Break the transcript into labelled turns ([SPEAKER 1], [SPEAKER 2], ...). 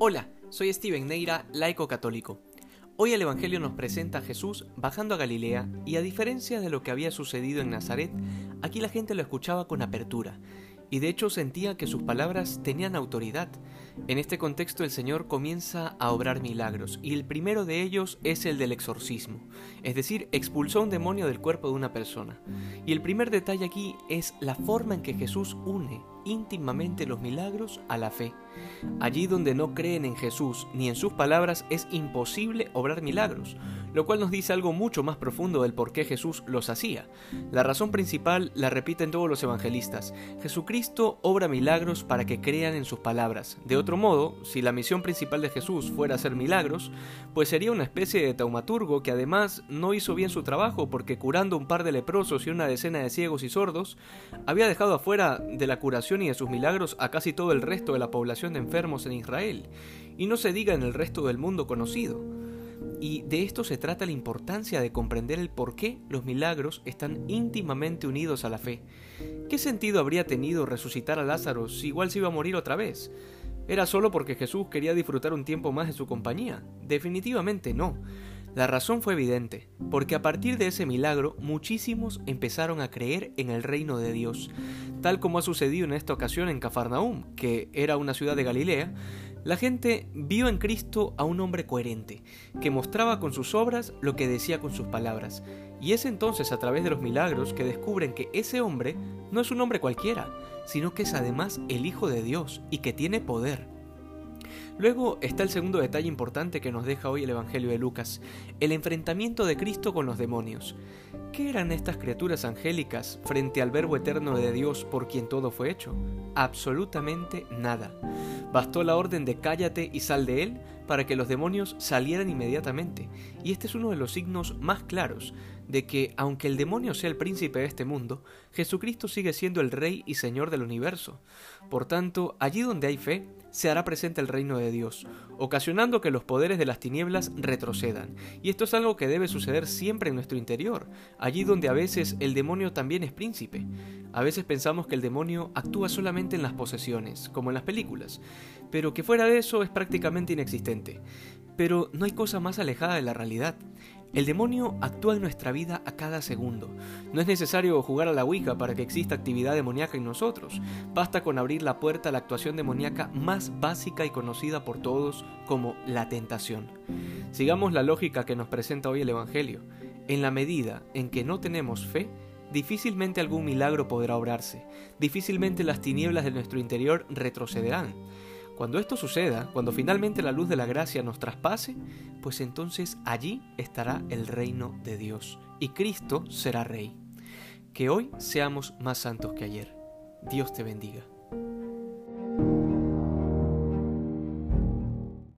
[SPEAKER 1] Hola, soy Steven Neira, laico católico. Hoy el Evangelio nos presenta a Jesús bajando a Galilea y a diferencia de lo que había sucedido en Nazaret, aquí la gente lo escuchaba con apertura y de hecho sentía que sus palabras tenían autoridad. En este contexto el Señor comienza a obrar milagros y el primero de ellos es el del exorcismo, es decir, expulsó un demonio del cuerpo de una persona. Y el primer detalle aquí es la forma en que Jesús une íntimamente los milagros a la fe. Allí donde no creen en Jesús ni en sus palabras es imposible obrar milagros, lo cual nos dice algo mucho más profundo del por qué Jesús los hacía. La razón principal la repiten todos los evangelistas. Jesucristo obra milagros para que crean en sus palabras. De otro modo, si la misión principal de Jesús fuera hacer milagros, pues sería una especie de taumaturgo que además no hizo bien su trabajo porque curando un par de leprosos y una decena de ciegos y sordos, había dejado afuera de la curación y de sus milagros a casi todo el resto de la población de enfermos en Israel, y no se diga en el resto del mundo conocido. Y de esto se trata la importancia de comprender el por qué los milagros están íntimamente unidos a la fe. ¿Qué sentido habría tenido resucitar a Lázaro si igual se iba a morir otra vez? ¿Era solo porque Jesús quería disfrutar un tiempo más de su compañía? Definitivamente no. La razón fue evidente, porque a partir de ese milagro muchísimos empezaron a creer en el reino de Dios, tal como ha sucedido en esta ocasión en Cafarnaúm, que era una ciudad de Galilea, la gente vio en Cristo a un hombre coherente, que mostraba con sus obras lo que decía con sus palabras, y es entonces a través de los milagros que descubren que ese hombre no es un hombre cualquiera, sino que es además el Hijo de Dios y que tiene poder. Luego está el segundo detalle importante que nos deja hoy el Evangelio de Lucas, el enfrentamiento de Cristo con los demonios. ¿Qué eran estas criaturas angélicas frente al Verbo eterno de Dios por quien todo fue hecho? Absolutamente nada. Bastó la orden de cállate y sal de él para que los demonios salieran inmediatamente. Y este es uno de los signos más claros de que, aunque el demonio sea el príncipe de este mundo, Jesucristo sigue siendo el Rey y Señor del universo. Por tanto, allí donde hay fe, se hará presente el reino de Dios, ocasionando que los poderes de las tinieblas retrocedan. Y esto es algo que debe suceder siempre en nuestro interior, allí donde a veces el demonio también es príncipe. A veces pensamos que el demonio actúa solamente en las posesiones, como en las películas, pero que fuera de eso es prácticamente inexistente. Pero no hay cosa más alejada de la realidad. El demonio actúa en nuestra vida a cada segundo. No es necesario jugar a la Ouija para que exista actividad demoníaca en nosotros. Basta con abrir la puerta a la actuación demoníaca más básica y conocida por todos como la tentación. Sigamos la lógica que nos presenta hoy el Evangelio. En la medida en que no tenemos fe, difícilmente algún milagro podrá obrarse, difícilmente las tinieblas de nuestro interior retrocederán. Cuando esto suceda, cuando finalmente la luz de la gracia nos traspase, pues entonces allí estará el reino de Dios y Cristo será rey. Que hoy seamos más santos que ayer. Dios te bendiga.